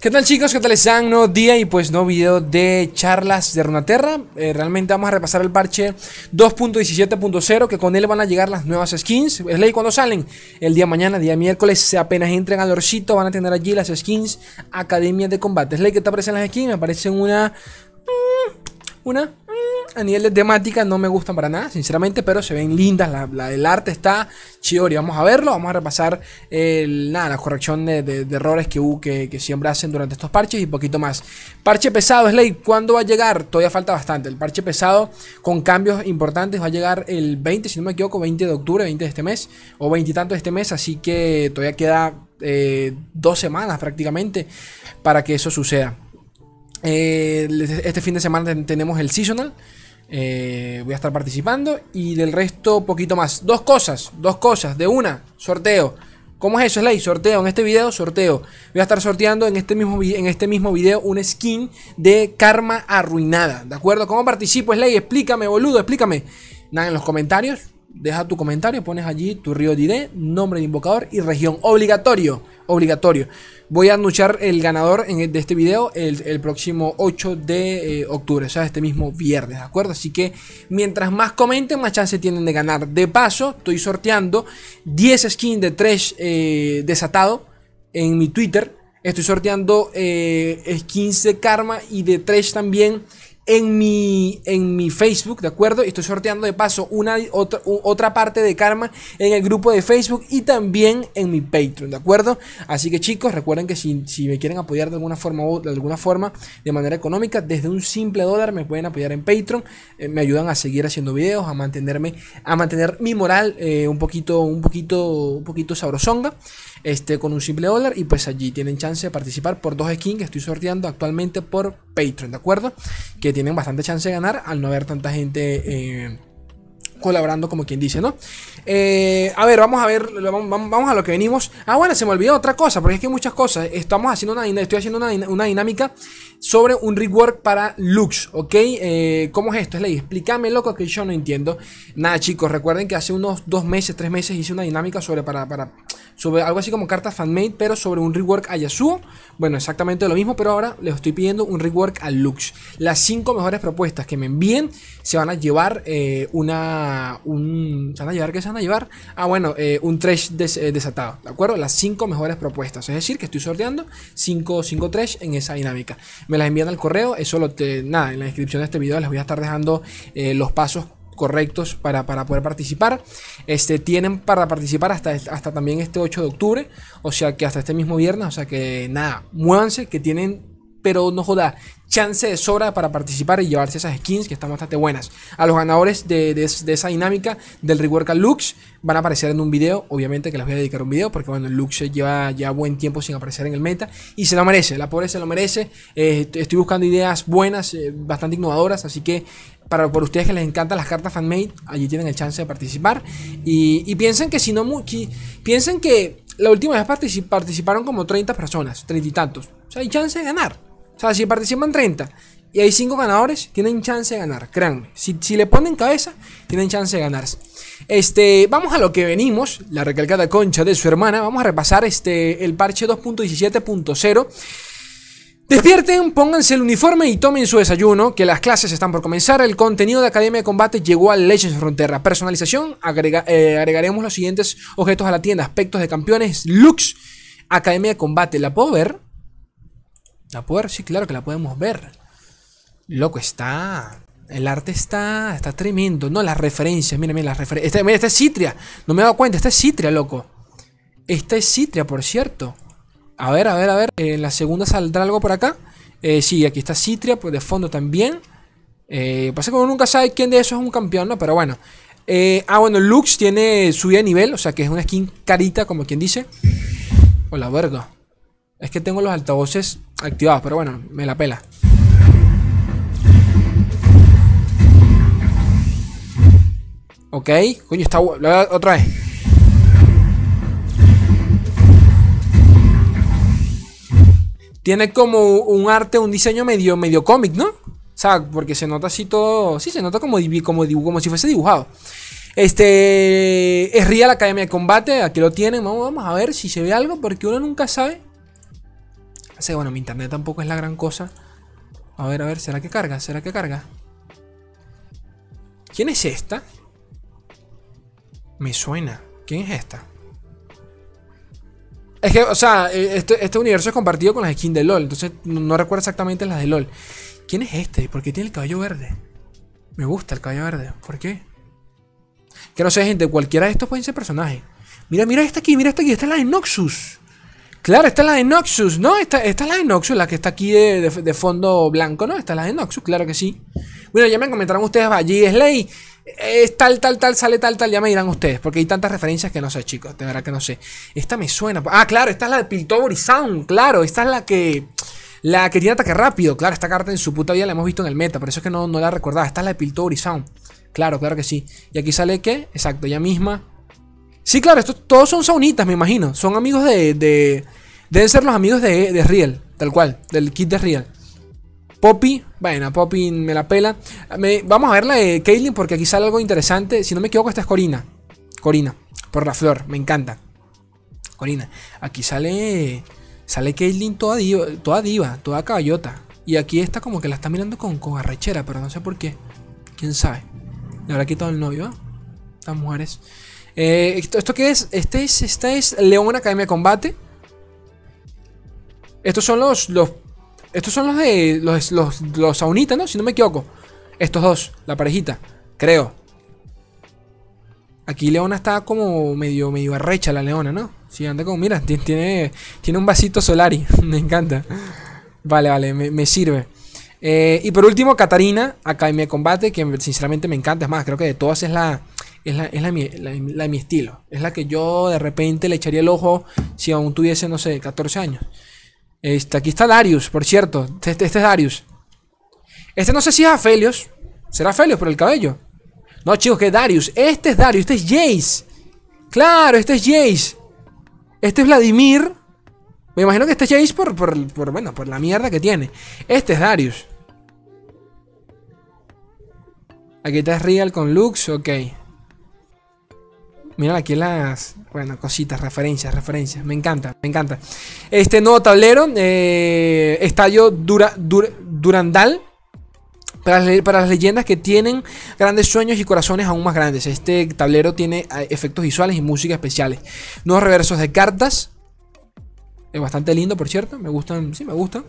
¿Qué tal chicos? ¿Qué tal están? Nuevo día y pues nuevo video de charlas de Runaterra. Eh, Realmente vamos a repasar el parche 2.17.0 Que con él van a llegar las nuevas skins. Es ley cuando salen. El día mañana, día miércoles, apenas entren al orcito Van a tener allí las skins Academia de Combate. Es ley que te aparecen las skins, me parecen una... Mm, una a nivel de temática no me gustan para nada, sinceramente, pero se ven lindas. La, del arte está chido y vamos a verlo. Vamos a repasar nada, la corrección de, errores que, hubo, que, siempre hacen durante estos parches y poquito más. Parche pesado, Slay, ¿cuándo va a llegar? Todavía falta bastante. El parche pesado con cambios importantes va a llegar el 20, si no me equivoco, 20 de octubre, 20 de este mes, o 20 y tanto de este mes, así que todavía queda eh, dos semanas prácticamente para que eso suceda. Eh, este fin de semana tenemos el seasonal. Eh, voy a estar participando. Y del resto, poquito más. Dos cosas, dos cosas. De una, sorteo. ¿Cómo es eso, Slay? Sorteo. En este video, sorteo. Voy a estar sorteando en este mismo, en este mismo video un skin de Karma Arruinada. ¿De acuerdo? ¿Cómo participo, Slay? Explícame, boludo, explícame. Nada, en los comentarios deja tu comentario, pones allí tu río de ID, nombre de invocador y región. Obligatorio, obligatorio. Voy a anunciar el ganador en de este video el, próximo 8 de eh, octubre, o sea, este mismo viernes, ¿de acuerdo? Así que mientras más comenten, más chance tienen de ganar. De paso, estoy sorteando 10 skins de Trash eh, desatado en mi Twitter. Estoy sorteando eh, skins de Karma y de Trash también en mi, en mi Facebook, ¿de acuerdo? Estoy sorteando de paso una, otra, otra parte de Karma en el grupo de Facebook y también en mi Patreon, ¿de acuerdo? Así que chicos, recuerden que si, me quieren apoyar de alguna forma de alguna forma, de manera económica, desde un simple dólar me pueden apoyar en Patreon, eh, me ayudan a seguir haciendo videos, a mantenerme, a mantener mi moral eh, un poquito, un poquito, un poquito sabrosonga este, con un simple dólar. Y pues allí tienen chance de participar por dos skins que estoy sorteando actualmente por Patreon, ¿de acuerdo? Que tienen bastante chance de ganar al no haber tanta gente. Eh, colaborando como quien dice, ¿no? Eh, a ver, vamos a ver, vamos, a lo que venimos. Ah, bueno, se me olvidó otra cosa, porque es que hay muchas cosas. Estamos haciendo una, estoy haciendo una, dinámica sobre un rework para Lux, ¿ok? Eh, ¿Cómo es esto? Es ley, explícame loco que yo no entiendo. Nada, chicos, recuerden que hace unos dos meses, tres meses hice una dinámica sobre para sobre algo así como cartas fanmade, pero sobre un rework a Yasuo. Bueno, exactamente lo mismo, pero ahora les estoy pidiendo un rework a Lux. Las cinco mejores propuestas que me envíen se van a llevar eh, una. Un, ¿Se van a llevar qué se van a llevar? Ah, bueno, eh, un trash eh, desatado, ¿de acuerdo? Las cinco mejores propuestas. Es decir, que estoy sorteando 5 cinco, trash en esa dinámica. Me las envían al correo, eso lo te, nada, en la descripción de este video les voy a estar dejando los pasos correctos para, poder participar. Este, tienen para participar hasta, hasta también este 8 de octubre, o sea que hasta este mismo viernes, o sea que nada, muévanse, que tienen, pero no joda, chance de sobra para participar y llevarse esas skins que están bastante buenas. A los ganadores de, esa dinámica del rework Lux van a aparecer en un video. Obviamente que les voy a dedicar un video porque bueno, el Lux lleva ya buen tiempo sin aparecer en el meta y se lo merece. La pobre se lo merece. Eh, estoy buscando ideas buenas, eh, bastante innovadoras, así que para por ustedes que les encantan las cartas fanmade, allí tienen el chance de participar. Y, piensen que si no, piensen que la última vez participaron como 30 personas, 30 y tantos. O sea, hay chance de ganar. O sea, si participan 30 y hay 5 ganadores, tienen chance de ganar, créanme. Si, le ponen cabeza, tienen chance de ganarse. Este, vamos a lo que venimos, la recalcada concha de su hermana. Vamos a repasar este, el parche 2.17.0. Despierten, pónganse el uniforme y tomen su desayuno, que las clases están por comenzar. El contenido de Academia de Combate llegó a Legends Frontera. Personalización, eh, agregaremos los siguientes objetos a la tienda. Aspectos de campeones, looks, Academia de Combate. ¿La puedo ver? ¿La puedo ver? Sí, claro que la podemos ver. Loco, está... El arte está, está tremendo. No, las referencias, miren, las referencias. Esta, es Citria. No me he dado cuenta, esta es Citria, loco. Esta es Citria, por cierto. A ver, a ver, a ver. En la segunda saldrá algo por acá. Eh, sí, aquí está Citria, pues de fondo también. Eh, pasa que uno nunca sabe quién de esos es un campeón, ¿no? Pero bueno. Eh, ah, bueno, Lux tiene subida de nivel, o sea que es una skin carita, como quien dice. Hola, verga. Es que tengo los altavoces activados, pero bueno, me la pela. Ok, coño, está otra vez. Tiene como un arte, un diseño medio, medio cómic, ¿no? O sea, porque se nota así todo. Sí, se nota como, como, como si fuese dibujado. Este es Real Academia de Combate. Aquí lo tienen. Vamos, vamos a ver si se ve algo. Porque uno nunca sabe Sí, bueno, mi internet tampoco es la gran cosa. A ver, a ver, ¿será que carga? ¿Será que carga? ¿Quién es esta? Me suena. ¿Quién es esta? Es que, o sea, eh, este, este universo es compartido con las skins de LOL. Entonces no, recuerdo exactamente las de LOL. ¿Quién es este? ¿Por qué tiene el cabello verde? Me gusta el cabello verde. ¿Por qué? Que no sé, gente. Cualquiera de estos pueden ser personajes. Mira, mira esta aquí, mira esta aquí. Esta es la de Noxus. Claro, esta es la de Noxus, ¿no? Esta, esta es la de Noxus, la que está aquí de, de, fondo blanco, ¿no? Esta es la de Noxus, claro que sí. Bueno, ya me comentaron ustedes, allí Slay es tal, tal, tal, sale tal, tal, ya me dirán ustedes, porque hay tantas referencias que no sé, chicos, de verdad que no sé. Esta me suena. Ah, claro, esta es la de Piltover Sound, claro, esta es la que. La que tiene ataque rápido, claro, esta carta en su puta vida la hemos visto en el meta, por eso es que no, no la recordaba. Esta es la de Piltover Sound. Claro, claro que sí. Y aquí sale que, exacto, ella misma. Sí, claro, estos todos son saunitas, me imagino. Son amigos de. de deben ser los amigos de, de Riel, tal cual, del kit de Riel. Poppy, bueno, Poppy me la pela. vamos a ver la de Caitlyn porque aquí sale algo interesante. Si no me equivoco, esta es Corina. Corina, por la flor, me encanta. Corina, aquí sale. Sale Caitlyn toda diva, toda diva, toda caballota. Y aquí está como que la está mirando con, con arrechera, pero no sé por qué. Quién sabe. Le habrá quitado el novio, ¿eh? Estas mujeres. Eh, ¿esto, ¿Esto qué es? Este es, esta es León Academia de Combate. Estos son los, los estos son los de los, los, ¿no? Si no me equivoco. Estos dos, la parejita, creo. Aquí Leona está como medio, medio arrecha la Leona, ¿no? Sí, anda como, mira, tiene, tiene un vasito Solari. me encanta. Vale, vale, me, sirve. Eh, y por último, Katarina, Academia de Combate, que sinceramente me encanta. Es más, creo que de todas es la, es la, es la, la, mi estilo. Es la que yo de repente le echaría el ojo si aún tuviese, no sé, 14 años. Este, aquí está Darius, por cierto. Este, este, es Darius. Este no sé si es Aphelios. ¿Será Aphelios por el cabello? No, chicos, que es Darius. Este es Darius, este es Jace. Claro, este es Jace. Este es Vladimir. Me imagino que este es Jace por, por, bueno, por la mierda que tiene. Este es Darius. Aquí está Real con Lux, ok. Mira aquí las, bueno, cositas, referencias, referencias. Me encanta, me encanta. Este nuevo tablero, eh, Estadio Dura, Durandal. Para, las leyendas que tienen grandes sueños y corazones aún más grandes. Este tablero tiene eh, efectos visuales y música especiales. Nuevos reversos de cartas. Es bastante lindo, por cierto. Me gustan, sí, me gustan.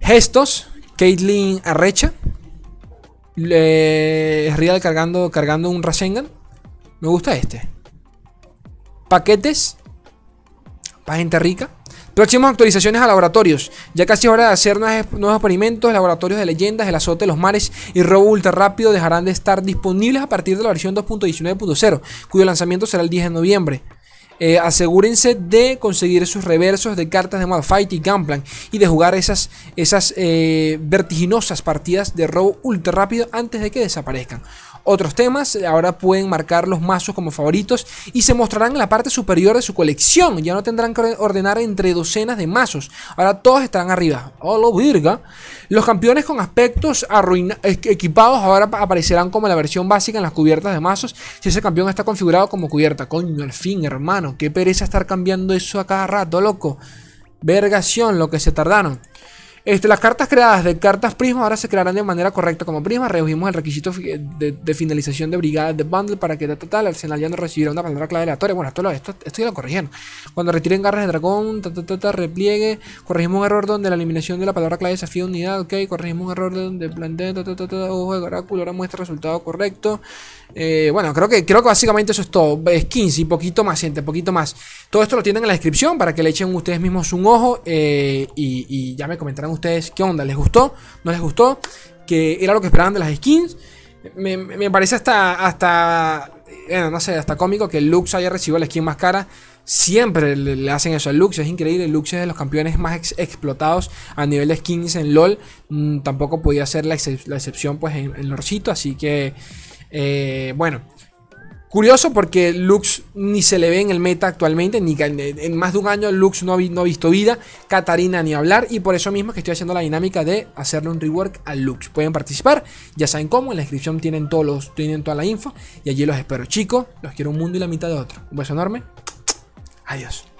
Gestos. Caitlyn Arrecha. Real cargando, cargando un Rasengan. Me gusta este. Paquetes. Para gente rica. Próximas actualizaciones a laboratorios. Ya casi hora de hacer nuevos experimentos. Laboratorios de leyendas, el azote de los mares y robo ultra rápido dejarán de estar disponibles a partir de la versión 2.19.0, cuyo lanzamiento será el 10 de noviembre. Eh, asegúrense de conseguir sus reversos de cartas de Malfight y Gunplan y de jugar esas, esas eh, vertiginosas partidas de robo ultra rápido antes de que desaparezcan. Otros temas ahora pueden marcar los mazos como favoritos y se mostrarán en la parte superior de su colección. Ya no tendrán que ordenar entre docenas de mazos. Ahora todos estarán arriba. Oh, lo virga. Los campeones con aspectos equipados ahora aparecerán como la versión básica en las cubiertas de mazos. Si ese campeón está configurado como cubierta. Coño, al fin, hermano. Qué pereza estar cambiando eso a cada rato, loco. Vergación, lo que se tardaron. Este, las cartas creadas de cartas Prisma ahora se crearán de manera correcta como Prisma. Redujimos el requisito de, finalización de brigadas de bundle para que total el Arsenal ya no recibiera una palabra clave aleatoria. Bueno, esto, esto, esto ya lo corrigieron. Cuando retiren garras de dragón, repliegue, corregimos un error donde la eliminación de la palabra clave desafía unidad. Ok, corregimos un error donde plantea ojo de oráculo, ahora muestra resultado correcto. Eh, bueno, creo que, creo que básicamente eso es todo. Skins y poquito más, gente, poquito más. Todo esto lo tienen en la descripción para que le echen ustedes mismos un ojo eh, y, ya me comentarán ustedes qué onda. ¿Les gustó? ¿No les gustó? ¿Que era lo que esperaban de las skins? Me, parece hasta, hasta, no sé, hasta cómico que Lux haya recibido la skin más cara. Siempre le, hacen eso a Lux, es increíble. Lux es de los campeones más explotados a nivel de skins en LOL. Mm, tampoco podía ser la, excepción pues en, en Lorcito, así que... Eh, bueno, curioso porque Lux ni se le ve en el meta actualmente, ni en más de un año Lux no ha, visto vida, Katarina ni hablar, y por eso mismo que estoy haciendo la dinámica de hacerle un rework al Lux. Pueden participar, ya saben cómo, en la descripción tienen, todos tienen toda la info, y allí los espero. Chicos, los quiero un mundo y la mitad de otro. Un beso enorme, adiós.